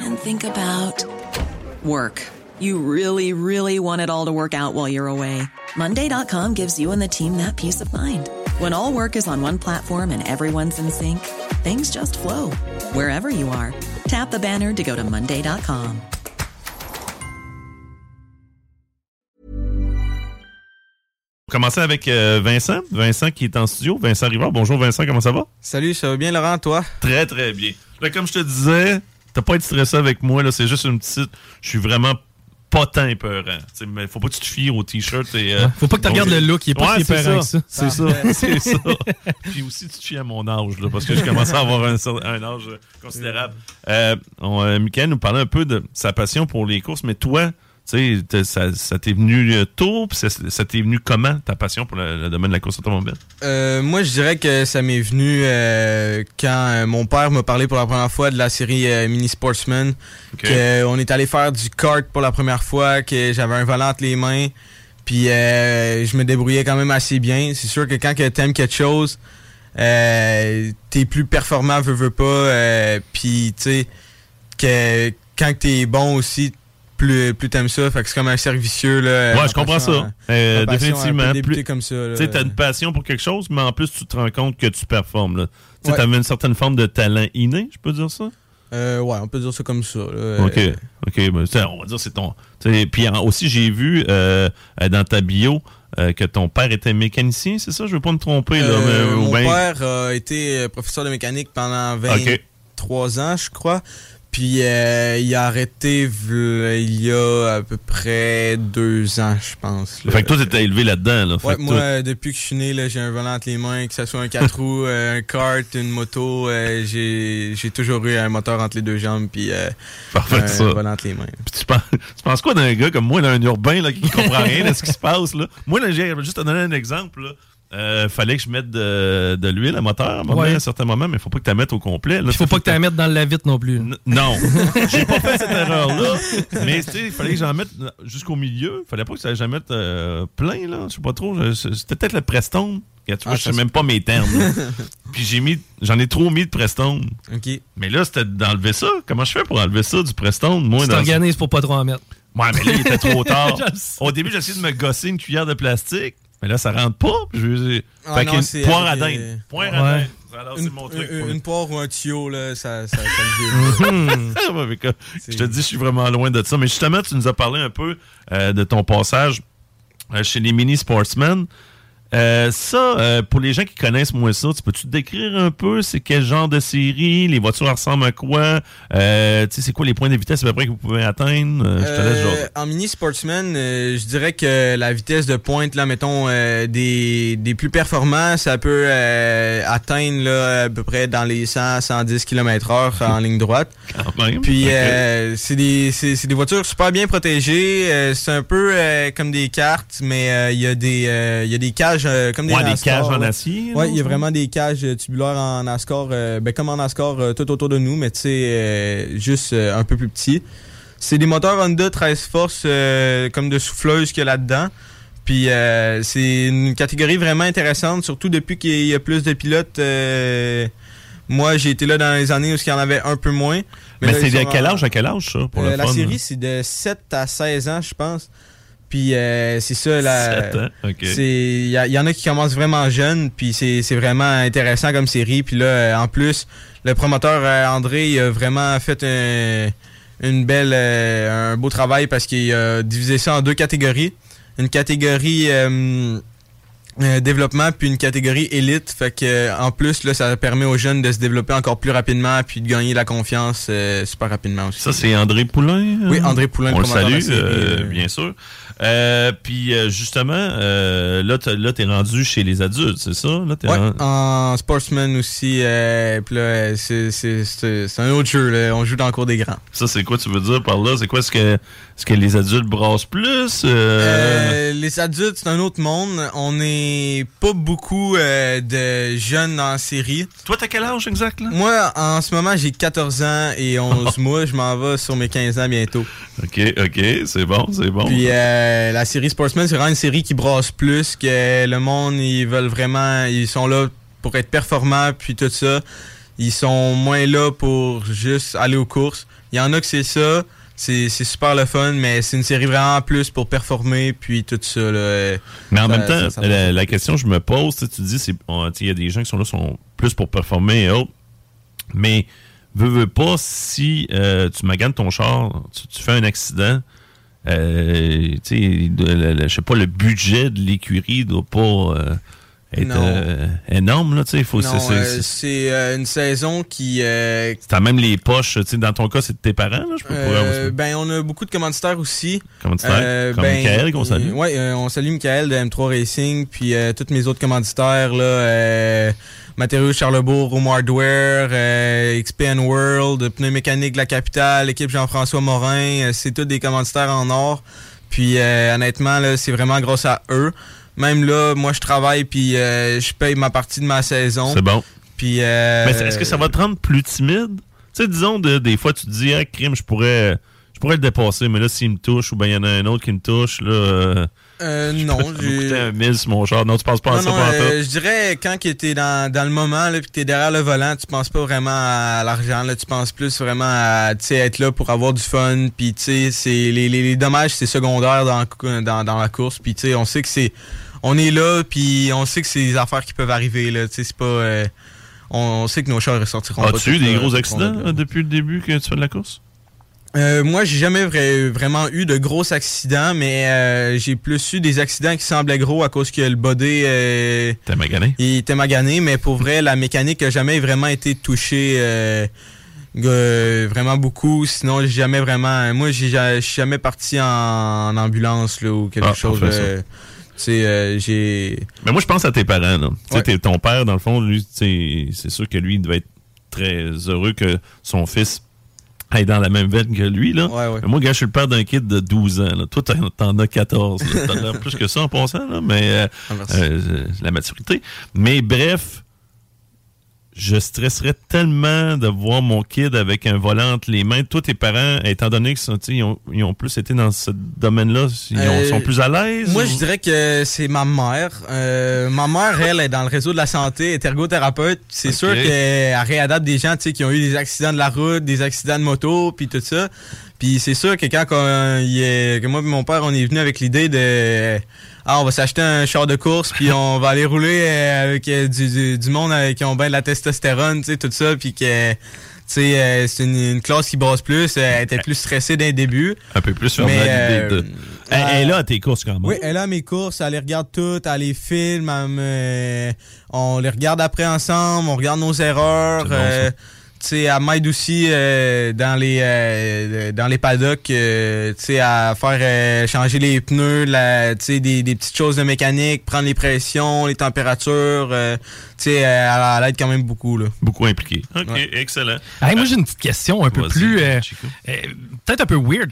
and think about work. You really, really want it all to work out while you're away. Monday.com gives you and the team that peace of mind. When all work is on one platform and everyone's in sync, things just flow wherever you are. Tap the banner to go to Monday.com. commencer avec euh, Vincent. Vincent qui est en studio. Vincent Rivard. Bonjour Vincent, comment ça va? Salut, ça va bien Laurent, toi? Très très bien. Là, comme je te disais, t'as pas été stressé avec moi. là. C'est juste une petite. Je suis vraiment pas tant épeurant. T'sais, mais faut pas que tu te fies au t-shirt. et euh, Faut pas que tu regardes le look, il est pas Ouais, si c'est épeurant ça. que ça. C'est ça. C'est ça. Puis aussi, tu te fies à mon âge, là, parce que je commence à avoir un, âge considérable. Euh, on, euh, Michael nous parlait un peu de sa passion pour les courses, mais toi, tu sais, ça, ça t'est venu euh, tôt, puis ça, ça t'est venu comment, ta passion pour le, le domaine de la course automobile? Euh, moi, je dirais que ça m'est venu euh, quand mon père m'a parlé pour la première fois de la série euh, Mini Sportsman. Ok. Que on est allé faire du kart pour la première fois, que j'avais un volant entre les mains. Puis je me débrouillais quand même assez bien. C'est sûr que quand que t'aimes quelque chose, t'es plus performant, veux, veux pas. Puis tu sais, que quand t'es bon aussi, plus, plus t'aimes ça. Fait que c'est comme un cercle vicieux. Là, Ouais, je comprends ça. Euh, un peu définitivement. Plus- comme ça. Tu sais, t'as une passion pour quelque chose, mais en plus, tu te rends compte que tu performes. là. Ouais. t'avais une certaine forme de talent inné, je peux dire ça? Euh, ouais, on peut dire ça comme ça. là. OK. Euh, OK. ben, on va dire c'est ton. Puis aussi, j'ai vu euh, euh, dans ta bio euh, que ton père était mécanicien, c'est ça? Je veux pas me tromper. Là, euh, mais- ou mon ben- père a été euh, professeur de mécanique pendant OK. 23 ans, je crois. Puis euh, il a arrêté il y a à peu près deux ans, je pense. là. Fait que toi, t'étais élevé là-dedans. Là. Ouais, moi, toi- depuis que je suis né, là, j'ai un volant entre les mains, que ce soit un 4 roues, euh, un kart, une moto, euh, j'ai j'ai toujours eu un moteur entre les deux jambes, puis euh, Parfait, un ça. volant entre les mains. Puis tu penses, tu penses quoi d'un gars comme moi, d'un urbain là, qui comprend rien de ce qui se passe? Là? Moi, là, j'ai juste te donner un exemple. Là. Euh, fallait que je mette de, de l'huile à moteur à un, moment, Ouais. à un certain moment, mais il faut pas que tu la mettes au complet. Il faut pas que tu la mettes dans la vitre non plus. N- Non, j'ai pas fait cette erreur-là. Mais tu sais, il fallait que j'en mette jusqu'au milieu. Il fallait pas que ça j'en mette euh, plein, là. Je sais pas trop. Je- C'était peut-être le Prestone. Regarde, tu vois, Ah, je sais même pas mes termes. Puis j'ai mis, j'en ai trop mis de Prestone. OK. Mais là, c'était d'enlever ça. Comment je fais pour enlever ça du Prestone? Moi, Tu t'organises pour pas trop en mettre. Ouais, mais là, il était trop tard. Je le. Au début, j'ai essayé de me gosser une cuillère de plastique. Mais là, ça rentre pas. Je Ah fait non, c'est poire à dinde. euh, Poire à dinde. Alors, c'est Une, mon truc. une- une poire ou un tuyau, là, ça, ça, le que- je te dis, je suis vraiment loin de ça. Mais justement, tu nous as parlé un peu euh, de ton passage euh, chez les mini sportsmen. Euh, ça, euh, pour les gens qui connaissent moins ça, tu peux-tu décrire un peu? C'est quel genre de série, les voitures ressemblent à quoi, euh, tu sais, c'est quoi les points de vitesse à peu près que vous pouvez atteindre? Euh, je te laisse Euh, jaser. en mini sportsman, euh, je dirais que la vitesse de pointe, là, mettons, euh, des, des plus performants, ça peut euh, atteindre là, à peu près dans les 100, 110 km heure en ligne droite. Quand même. Puis Ok. euh, c'est des, des voitures super bien protégées. euh, c'est un peu euh, comme des cartes, mais euh, il y a des euh, il y a des cages euh, comme des Ouais, des cages en acier. Non, il y a vraiment des cages euh, tubulaires en NASCAR, euh, ben comme en NASCAR euh, tout autour de nous, mais tu sais, euh, juste euh, un peu plus petit. C'est des moteurs Honda 13 forces euh, comme de souffleuse qu'il y a là-dedans. Puis euh, c'est une catégorie vraiment intéressante, surtout depuis qu'il y a plus de pilotes. euh, moi, j'ai été là dans les années où il y en avait un peu moins. Mais c'est de quel âge à quel âge, ça, pour euh, le la fun? série, c'est de 7 à 16 ans, je pense. Puis euh, c'est ça, c'est il y, y en a qui commencent vraiment jeunes, puis c'est c'est vraiment intéressant comme série. Puis là, euh, en plus, le promoteur euh, André il a vraiment fait un, une belle, euh, un beau travail parce qu'il a divisé ça en deux catégories. Une catégorie euh, euh, développement puis une catégorie élite. Fait que euh, en plus, là, ça permet aux jeunes de se développer encore plus rapidement puis de gagner la confiance euh, super rapidement aussi. Ça, c'est André Poulain? Oui, hein? André Poulain, On le salue, bien sûr. Puis, justement, là, t'as- là, t'es rendu chez les adultes, c'est ça? Là, t'es Ouais, rendu- en sportsman aussi. Puis là, c'est- c'est c'est- c'est un autre jeu. Là. On joue dans le cours des grands. Ça, c'est quoi tu veux dire par là? C'est quoi? Est-ce que, est-ce que les adultes brassent plus? Les adultes, c'est un autre monde. On pas beaucoup euh, de jeunes en série. Toi, t'as quel âge exact, là? Moi, en ce moment, j'ai 14 ans et 11 mois. Je m'en vais sur mes 15 ans bientôt. OK, OK, c'est bon, c'est bon. Puis euh, la série Sportsman, c'est vraiment une série qui brasse plus, que le monde, ils veulent vraiment, ils sont là pour être performants, puis tout ça. Ils sont moins là pour juste aller aux courses. Il y en a que c'est ça, c'est super le fun, mais c'est une série vraiment plus pour performer, puis tout ça. Là. Mais en Ça- même temps, ça- ça me la, question que je me pose, tu dis, il y a des gens qui sont là, sont plus pour performer et autres. Mais, veux, veux pas, si euh, tu maganes ton char, tu, tu fais un accident, euh, tu sais, je sais pas, le budget de l'écurie doit pas euh, Non. euh, énorme, là, tu sais. il Faut, Non, c'est, c'est- euh, c'est- euh, une saison qui, euh, t'as même les poches, tu sais, dans ton cas, c'est de tes parents, là, je peux euh, pas. ben on a beaucoup de commanditaires aussi. Fais? Euh, Comme ben, Michael, qu'on salue. euh, ouais, euh, on salue Michael de M3 Racing, puis euh, tous mes autres commanditaires, là, euh, Matériaux Charlebourg, Room Hardware, euh, XPN World, Pneu Mécanique de la Capitale, l'équipe Jean-François Morin, euh, c'est tous des commanditaires en or. Puis euh, honnêtement, là, c'est vraiment grâce à eux. Même là, moi je travaille puis euh, je paye ma partie de ma saison. C'est bon. Puis euh, Mais est-ce que ça va te rendre plus timide? Tu sais, disons, de- des fois, tu te dis, ah, crime, je pourrais, je pourrais le dépasser, mais là, s'il me touche, ou bien il y en a un autre qui me touche, là, euh, euh, non, me coûter j'ai un mille sur mon char. Non, tu penses pas à Non, ça non, euh, je dirais quand t'es dans, dans le moment là, puis que t'es derrière le volant, tu penses pas vraiment à l'argent, là, tu penses plus vraiment à être là pour avoir du fun, puis tu sais, les, les, les dommages c'est secondaire dans, dans, dans la course, puis tu sais, on sait que c'est on est là, puis on sait que c'est des affaires qui peuvent arriver là, c'est pas euh, on, on sait que nos chars ressortiront pas. As-tu eu des là, gros accidents là. là, depuis le début que tu fais de la course? Euh, moi, j'ai jamais vra- vraiment eu de gros accidents, mais euh, j'ai plus eu des accidents qui semblaient gros à cause que le body euh, T'as magané? il était magané, mais pour vrai, la mécanique n'a jamais vraiment été touchée euh, euh, vraiment beaucoup. Sinon, j'ai jamais vraiment. Moi, j'ai jamais parti en, en ambulance là, ou quelque Ah, chose. Ça. euh, j'ai. Mais moi, je pense à tes parents. là. Tu sais, Ouais. t'es- ton père, dans le fond, lui, c'est sûr que lui, il devait être très heureux que son fils aille dans la même veine que lui. Là. Ouais, ouais. Mais moi, gars, je suis le père d'un kid de 12 ans. Là. Toi, t'en- as 14. là. T'en as plus que ça en passant, là, mais euh, Ah, euh, la maturité. Mais bref, je stresserais tellement de voir mon kid avec un volant entre les mains. Toi, tes parents, étant donné qu'ils ont, ils ont plus été dans ce domaine-là, ils ont- Euh, sont plus à l'aise? Moi, ou- je dirais que c'est ma mère. Euh, ma mère, elle, est dans le réseau de la santé, est ergothérapeute. C'est sûr qu'elle réadapte des gens tu sais, qui ont eu des accidents de la route, des accidents de moto, puis tout ça. Puis c'est sûr que quand il est- que moi et mon père, on est venu avec l'idée de... Ah, on va s'acheter un char de course, puis on va aller rouler euh, avec euh, du, du, du monde euh, qui ont bien de la testostérone, tu sais, tout ça, puis que... Tu sais, euh, c'est une, une classe qui brasse plus, euh, elle était plus stressée dès le début. un peu plus à l'idée euh, de... Elle, elle est là à tes courses quand même. Oui, elle a mes courses, elle les regarde toutes, elle les filme, elle me- on les regarde après ensemble, on regarde nos erreurs. Sais, elle m'aide aussi euh, dans les euh, dans les paddocks, euh, tu sais, à faire euh, changer les pneus, la, tu sais, des, des petites choses de mécanique, prendre les pressions, les températures. euh, tu sais, elle, elle aide quand même beaucoup là. Beaucoup impliqué. OK, Ouais. excellent. Hey, moi, j'ai une petite question un peu plus. euh, euh, Peut-être un peu weird.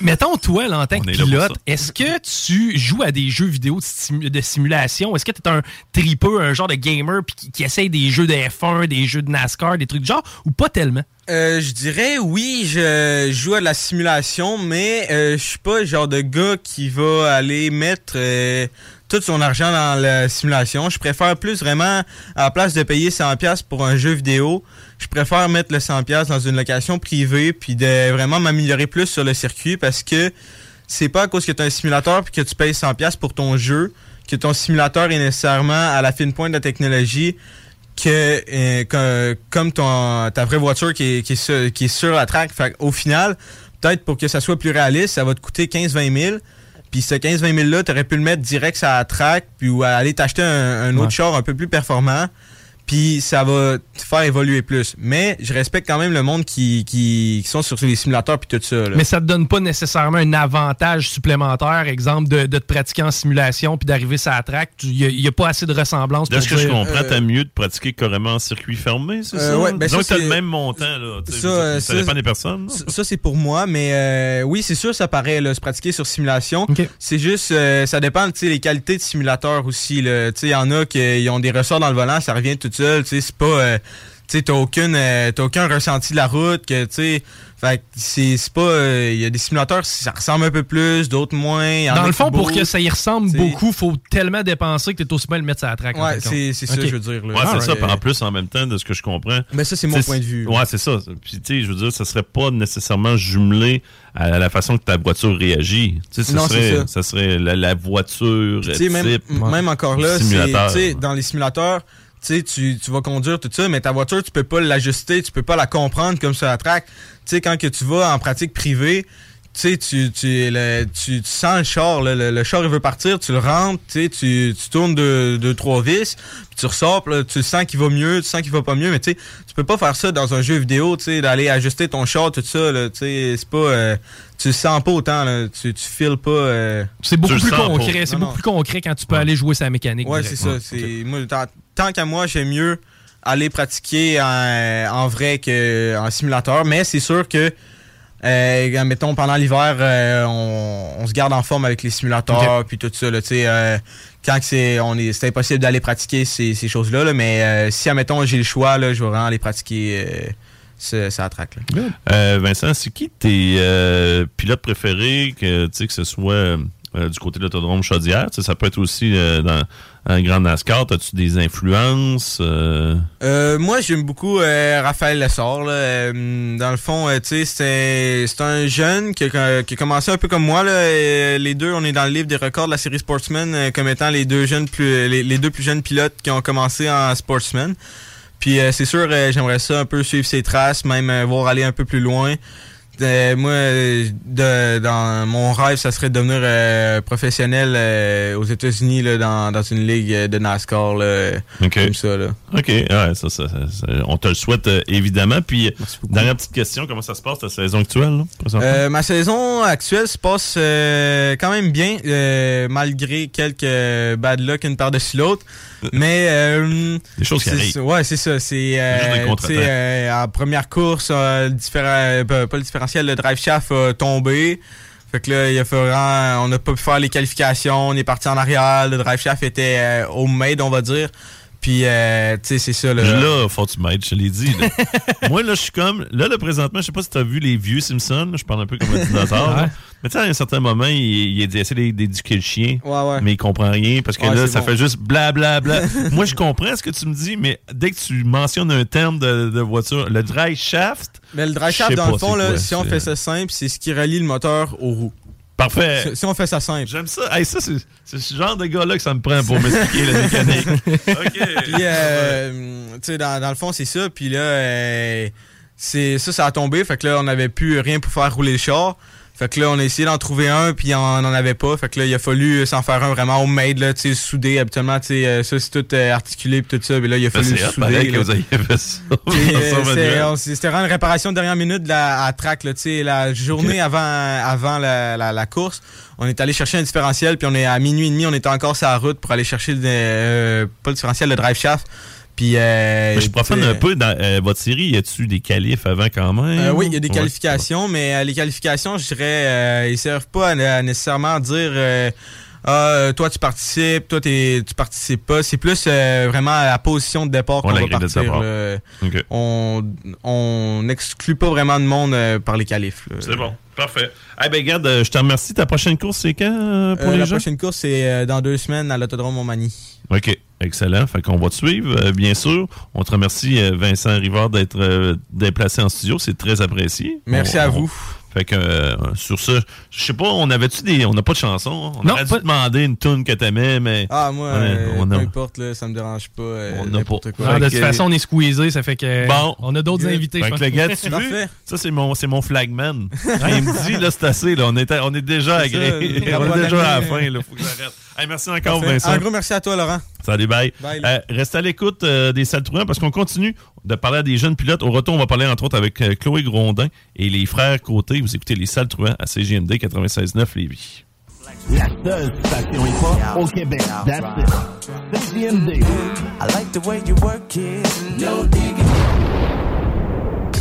Mettons, toi, là, en tant On que pilote, est-ce que tu joues à des jeux vidéo de, simu- de simulation? Est-ce que tu es un tripeux, un genre de gamer puis qui, qui essaye des jeux de F1, des jeux de NASCAR, des trucs du genre, ou pas tellement? Euh, je dirais oui, je joue à de la simulation, mais euh, je suis pas le genre de gars qui va aller mettre euh, tout son argent dans la simulation. Je préfère plus vraiment, à la place de payer 100$ pour un jeu vidéo, je préfère mettre le 100$ dans une location privée puis de vraiment m'améliorer plus sur le circuit parce que c'est pas à cause que tu as un simulateur puis que tu payes 100$ pour ton jeu que ton simulateur est nécessairement à la fine pointe de la technologie que, euh, que- comme ton, ta vraie voiture qui est, qui est, sur, qui est sur la track. Fait au final, peut-être pour que ça soit plus réaliste, ça va te coûter 15-20 000. Puis ce 15-20 000 là, tu aurais pu le mettre direct sur la track, puis ou aller t'acheter un, un autre Ouais. char un peu plus performant. Puis ça va te faire évoluer plus. Mais je respecte quand même le monde qui, qui, qui sont sur les simulateurs puis tout ça. là. Mais ça te donne pas nécessairement un avantage supplémentaire, exemple, de, de te pratiquer en simulation puis d'arriver sur la track. Il n'y a, pas assez de ressemblance De pour ce que je comprends, euh, t'as mieux de pratiquer carrément en circuit fermé, c'est Euh, ça? ouais, ben ça, que t'as le même montant, là. Ça, euh, ça ça, dépend des personnes. là. Ça, ça, c'est pour moi, mais euh, oui, c'est sûr, ça paraît, là, se pratiquer sur simulation. Ok. C'est juste, euh, ça dépend, tu sais, les qualités de simulateur aussi, là. Tu sais, il y en a qui ont des ressorts dans le volant, ça revient tout seul, tu sais, c'est pas, euh, tu sais, t'as aucune, euh, t'as aucun ressenti de la route, que, tu sais, fait que c'est c'est pas, euh, il y a des simulateurs, ça ressemble un peu plus, d'autres moins. Dans le fond, pour que ça y ressemble C'est- beaucoup, faut tellement dépenser que tu es aussi bien le mettre sur la fin Ouais, c'est c'est ça, Ok. je veux dire, là. Ouais, c'est ça. Puis En plus, en même temps, de ce que je comprends. Mais ça, c'est mon point de vue. Ouais, c'est ça. Puis, tu sais, je veux dire, ça serait pas nécessairement jumelé à la façon que ta voiture réagit. Tu sais, ça Non, c'est serait, ça. ça serait la, la voiture Tu sais, même, type. m- même encore là, c'est, Simulateur. tu sais, dans les simulateurs, tu tu tu vas conduire tout ça, mais ta voiture, tu peux pas l'ajuster, tu peux pas la comprendre comme sur la track. Tu sais, quand que tu vas en pratique privée, tu sais, tu, tu, le- tu, tu sens le char, là, le, le char il veut partir, tu le rentres, tu tu, tu tournes deux, deux, trois vis, puis tu ressors, puis là, tu sens qu'il va mieux, tu sens qu'il va pas mieux, mais tu sais, tu peux pas faire ça dans un jeu vidéo, tu sais, d'aller ajuster ton char, tout ça, là, tu sais, c'est pas, euh, tu le sens pas autant, là, tu, tu files pas, euh, C'est beaucoup plus concret. pas. C'est Non, beaucoup non. plus concret quand tu peux aller jouer sa mécanique. Ouais, direct. c'est ça. Ouais, c'est moi, tant, qu'à moi, j'aime mieux aller pratiquer en, en vrai qu'en simulateur. Mais c'est sûr que, euh, mettons, pendant l'hiver, euh, on, on se garde en forme avec les simulateurs puis tout ça. Là, euh, quand c'est on est, c'est impossible d'aller pratiquer ces, ces choses-là. Là, mais euh, si, admettons, j'ai le choix, là, je vais vraiment aller pratiquer ça. Là. Euh, Vincent, c'est qui tes euh, pilotes préférés, que, que ce soit euh, du côté de l'autodrome Chaudière? Ça peut être aussi euh, dans un grand NASCAR. As-tu des influences? euh? Moi, j'aime beaucoup Raphaël Lessard. Dans le fond, c'est un jeune qui a, commencé un peu comme moi. Les deux, on est dans le livre des records de la série Sportsman comme étant les deux jeunes plus les, deux plus jeunes pilotes qui ont commencé en Sportsman. Puis c'est sûr, j'aimerais ça un peu suivre ses traces, même voir aller un peu plus loin. Euh, moi, de, dans mon rêve, ça serait de devenir euh, professionnel euh, aux États-Unis là, dans, dans une ligue de NASCAR là, OK. comme ça. Là. OK. Ouais, ça, ça, on te le souhaite évidemment. Puis, dernière petite question, comment ça se passe ta saison actuelle? Là, ma saison actuelle se passe quand même bien, malgré quelques bad luck une par-dessus l'autre. Mais Des choses qui arrivent. ouais, c'est ça. C'est en première course, différent, pas, pas le différentiel, le drive shaft a tombé. Fait que là, il a fallu, on n'a pas pu faire les qualifications, on est parti en arrière, le drive shaft était euh, homemade, on va dire. Puis, euh, tu sais, c'est ça. Là. Là, faut que tu m'aides, je te l'ai dit. là. Moi, là, je suis comme. Là, là, présentement, je sais pas si tu as vu les vieux Simpsons. je parle un peu comme un dinosaure. Ouais. Mais tu sais, à un certain moment, il, il, essaie d'é- d'éduquer le chien. Ouais, ouais. Mais il comprend rien parce que là, ça bon. fait juste blablabla. Moi, je comprends ce que tu me dis, mais dès que tu mentionnes un terme de, de voiture, le dry shaft, Mais le drive shaft, dans le fond, là, si on fait ça simple, c'est ce qui relie le moteur aux roues. Parfait. Si- Si on fait ça simple. J'aime ça. Hey, ça, c'est ce genre de gars-là que ça me prend pour m'expliquer la mécanique. OK. Puis, euh, tu sais, dans, dans le fond, c'est ça. Puis là, euh, c'est ça, ça a tombé. Fait que là, on n'avait plus rien pour faire rouler le char. Fait que là, on a essayé d'en trouver un, puis on n'en avait pas. Fait que là, il a fallu s'en faire un vraiment homemade, là, tu sais, soudé. Habituellement, tu sais, euh, ça, c'est tout euh, articulé, puis tout ça. Mais là, il a Ben, fallu le souder. que vous ayez fait ça. Euh, C'était vraiment une réparation de dernière minute de la, à track, là, tu sais, la journée avant, avant la, la- la course. On est allé chercher un différentiel, puis on est à minuit et demi, on était encore sur la route pour aller chercher le, euh, pas le différentiel, le drive shaft. Puis, euh, Mais je profane tu sais, un peu dans euh, votre série. Y a-tu des qualifs avant quand même? Euh, oui, il y a des Ouais. qualifications, mais euh, les qualifications, je dirais, euh, ils servent pas à, à nécessairement dire euh, ah, euh, toi tu participes, toi t'es- tu participes pas. C'est plus euh, vraiment à la position de départ qu'on va partir. On on n'exclut pas vraiment de monde euh, par les qualifs. là. C'est bon. Parfait. Eh ben, regarde, euh, je te remercie. Ta prochaine course, c'est quand euh, pour Euh, les la gens? prochaine course, c'est euh, dans deux semaines à l'autodrome Montmagny. OK. Excellent. Fait qu'on va te suivre, euh, bien sûr. On te remercie, euh, Vincent Rivard, d'être euh, d'être placé en studio. C'est très apprécié. Merci On- à on- vous. Fait que euh, sur ça, je sais pas, on avait-tu des. On n'a pas de chanson? hein? On Non, aurait dû pas- te demander une tune que t'aimais, mais. Ah, moi, Ouais, euh, on peu importe, là, ça me dérange pas. euh, On a n'importe pas. quoi. Ah, de toute façon, on est squeezé, ça fait que. Bon. On a d'autres invités, je Fait pense. que le gars, tu veux, ça c'est mon, c'est mon flagman. Il me dit, là, c'est assez, là, on est, on est déjà agréé. on est déjà à la fin, là, faut que j'arrête. Hey, merci encore, Parfait. Vincent. Un gros merci à toi, Laurent. Salut, bye. Bye, Euh, reste à l'écoute euh, des salles truands parce qu'on continue de parler à des jeunes pilotes. Au retour, on va parler entre autres avec euh, Chloé Grondin et les frères Côté. Vous écoutez les salles à CGMD 96.9 Lévis. La seule station hip-hop au Québec. That's it. CGMD. I like the way you work it. No digging.